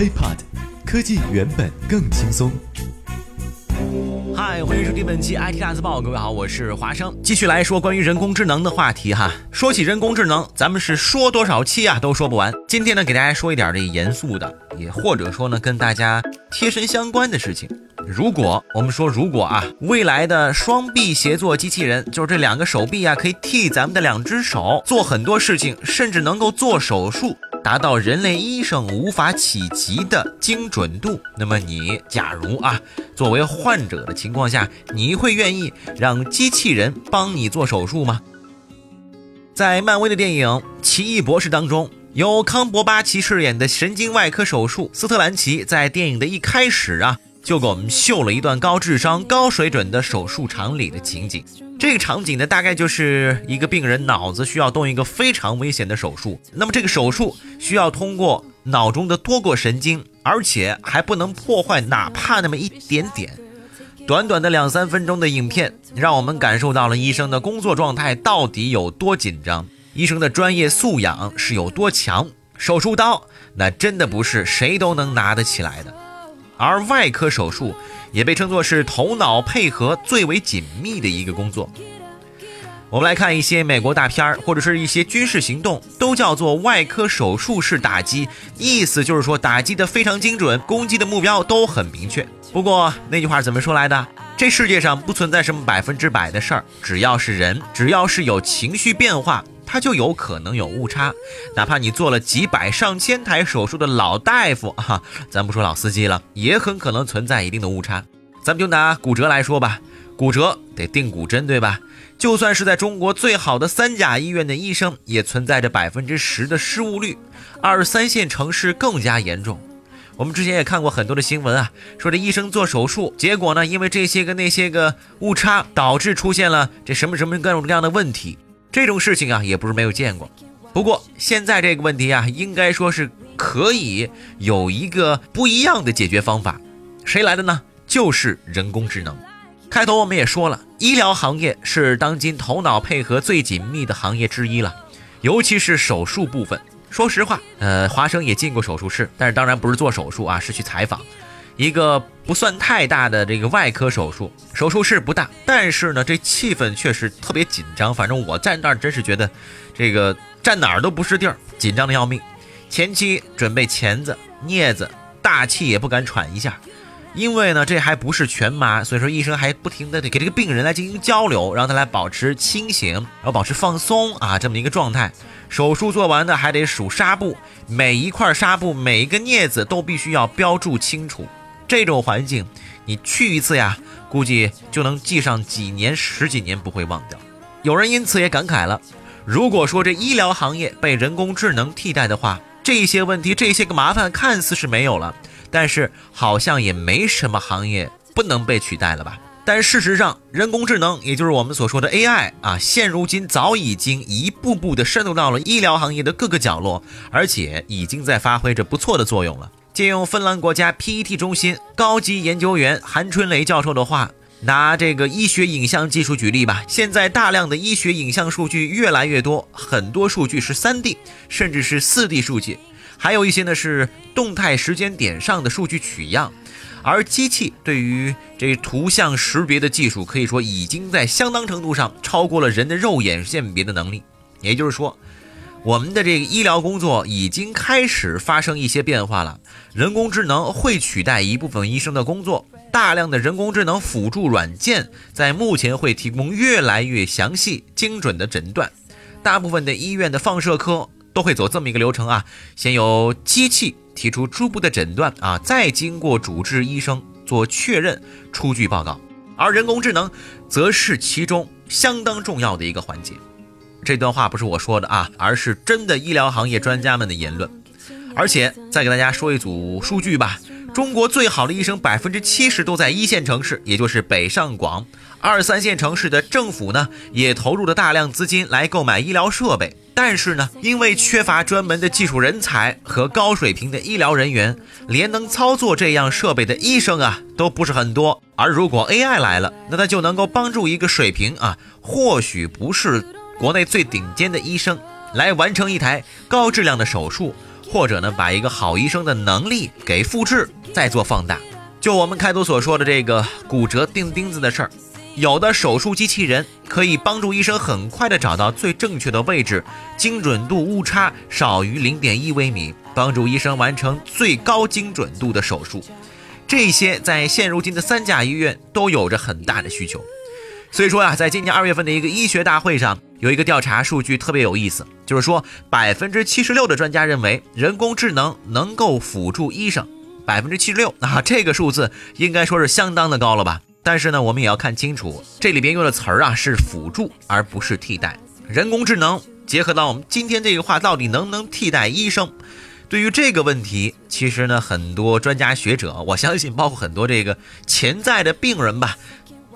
HiPod，科技原本更轻松。嗨，欢迎收听本期 IT 大字报，各位好，我是华生，继续来说关于人工智能的话题哈。说起人工智能，咱们是说多少期啊都说不完。今天呢，给大家说一点这严肃的，也或者说呢跟大家贴身相关的事情。如果我们说如果啊，未来的双臂协作机器人，就是这两个手臂啊，可以替咱们的两只手做很多事情，甚至能够做手术。达到人类医生无法企及的精准度，那么你假如啊，作为患者的情况下，你会愿意让机器人帮你做手术吗？在漫威的电影《奇异博士》当中，由康伯巴奇饰演的神经外科手术斯特兰奇，在电影的一开始啊。就给我们秀了一段高智商、高水准的手术场里的情景。这个场景呢，大概就是一个病人脑子需要动一个非常危险的手术。那么这个手术需要通过脑中的多个神经，而且还不能破坏哪怕那么一点点。短短的两三分钟的影片，让我们感受到了医生的工作状态到底有多紧张，医生的专业素养是有多强。手术刀那真的不是谁都能拿得起来的。而外科手术也被称作是头脑配合最为紧密的一个工作。我们来看一些美国大片儿，或者是一些军事行动，都叫做外科手术式打击，意思就是说打击的非常精准，攻击的目标都很明确。不过那句话怎么说来的？这世界上不存在什么百分之百的事儿，只要是人，只要是有情绪变化。它就有可能有误差，哪怕你做了几百上千台手术的老大夫啊，咱不说老司机了，也很可能存在一定的误差。咱们就拿骨折来说吧，骨折得钉骨针，对吧？就算是在中国最好的三甲医院的医生，也存在着百分之十的失误率，二三线城市更加严重。我们之前也看过很多的新闻啊，说这医生做手术，结果呢，因为这些个那些个误差，导致出现了这什么什么各种各样的问题。这种事情啊，也不是没有见过。不过现在这个问题啊，应该说是可以有一个不一样的解决方法。谁来的呢？就是人工智能。开头我们也说了，医疗行业是当今头脑配合最紧密的行业之一了，尤其是手术部分。说实话，呃，华生也进过手术室，但是当然不是做手术啊，是去采访。一个不算太大的这个外科手术，手术室不大，但是呢，这气氛确实特别紧张。反正我在那儿真是觉得，这个站哪儿都不是地儿，紧张的要命。前期准备钳子、镊子，大气也不敢喘一下，因为呢，这还不是全麻，所以说医生还不停的得给这个病人来进行交流，让他来保持清醒，然后保持放松啊，这么一个状态。手术做完的还得数纱布，每一块纱布、每一个镊子都必须要标注清楚。这种环境，你去一次呀，估计就能记上几年、十几年，不会忘掉。有人因此也感慨了：如果说这医疗行业被人工智能替代的话，这些问题、这些个麻烦看似是没有了，但是好像也没什么行业不能被取代了吧？但事实上，人工智能，也就是我们所说的 AI 啊，现如今早已经一步步的渗透到了医疗行业的各个角落，而且已经在发挥着不错的作用了。借用芬兰国家 PET 中心高级研究员韩春雷教授的话，拿这个医学影像技术举例吧。现在大量的医学影像数据越来越多，很多数据是 3D，甚至是 4D 数据，还有一些呢是动态时间点上的数据取样。而机器对于这图像识别的技术，可以说已经在相当程度上超过了人的肉眼鉴别的能力。也就是说。我们的这个医疗工作已经开始发生一些变化了，人工智能会取代一部分医生的工作，大量的人工智能辅助软件在目前会提供越来越详细、精准的诊断。大部分的医院的放射科都会走这么一个流程啊，先由机器提出初步的诊断啊，再经过主治医生做确认，出具报告，而人工智能则是其中相当重要的一个环节。这段话不是我说的啊，而是真的医疗行业专家们的言论。而且再给大家说一组数据吧：中国最好的医生百分之七十都在一线城市，也就是北上广。二三线城市的政府呢，也投入了大量资金来购买医疗设备。但是呢，因为缺乏专门的技术人才和高水平的医疗人员，连能操作这样设备的医生啊，都不是很多。而如果 AI 来了，那它就能够帮助一个水平啊，或许不是。国内最顶尖的医生来完成一台高质量的手术，或者呢把一个好医生的能力给复制再做放大。就我们开头所说的这个骨折钉钉子的事儿，有的手术机器人可以帮助医生很快的找到最正确的位置，精准度误差少于零点一微米，帮助医生完成最高精准度的手术。这些在现如今的三甲医院都有着很大的需求。所以说呀，在今年二月份的一个医学大会上，有一个调查数据特别有意思，就是说百分之七十六的专家认为人工智能能够辅助医生。百分之七十六啊，这个数字应该说是相当的高了吧？但是呢，我们也要看清楚，这里边用的词儿啊是辅助，而不是替代。人工智能结合到我们今天这个话，到底能不能替代医生？对于这个问题，其实呢，很多专家学者，我相信包括很多这个潜在的病人吧，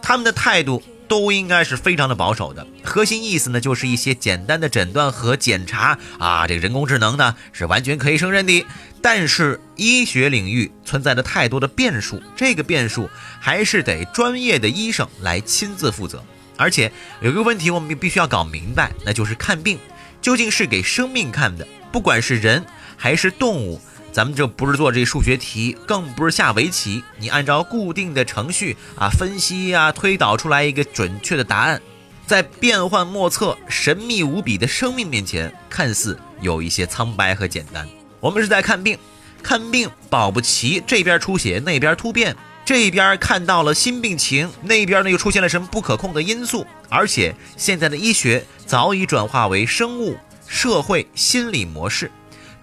他们的态度。都应该是非常的保守的。核心意思呢，就是一些简单的诊断和检查啊，这个人工智能呢是完全可以胜任的。但是医学领域存在着太多的变数，这个变数还是得专业的医生来亲自负责。而且有一个问题，我们必须要搞明白，那就是看病究竟是给生命看的，不管是人还是动物。咱们这不是做这数学题，更不是下围棋。你按照固定的程序啊，分析啊，推导出来一个准确的答案，在变幻莫测、神秘无比的生命面前，看似有一些苍白和简单。我们是在看病，看病保不齐这边出血，那边突变，这边看到了新病情，那边呢又出现了什么不可控的因素。而且现在的医学早已转化为生物、社会、心理模式。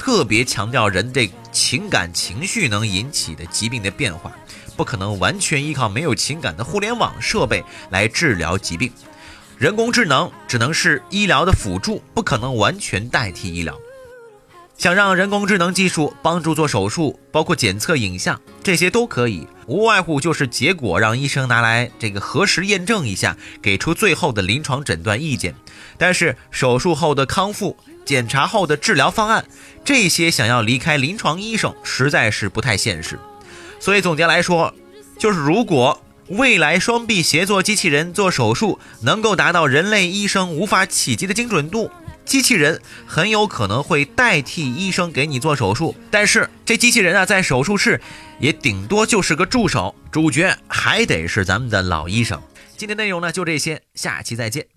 特别强调人这情感情绪能引起的疾病的变化，不可能完全依靠没有情感的互联网设备来治疗疾病。人工智能只能是医疗的辅助，不可能完全代替医疗。想让人工智能技术帮助做手术，包括检测影像，这些都可以，无外乎就是结果让医生拿来这个核实验证一下，给出最后的临床诊断意见。但是手术后的康复。检查后的治疗方案，这些想要离开临床医生实在是不太现实。所以总结来说，就是如果未来双臂协作机器人做手术能够达到人类医生无法企及的精准度，机器人很有可能会代替医生给你做手术。但是这机器人啊，在手术室也顶多就是个助手，主角还得是咱们的老医生。今天内容呢就这些，下期再见。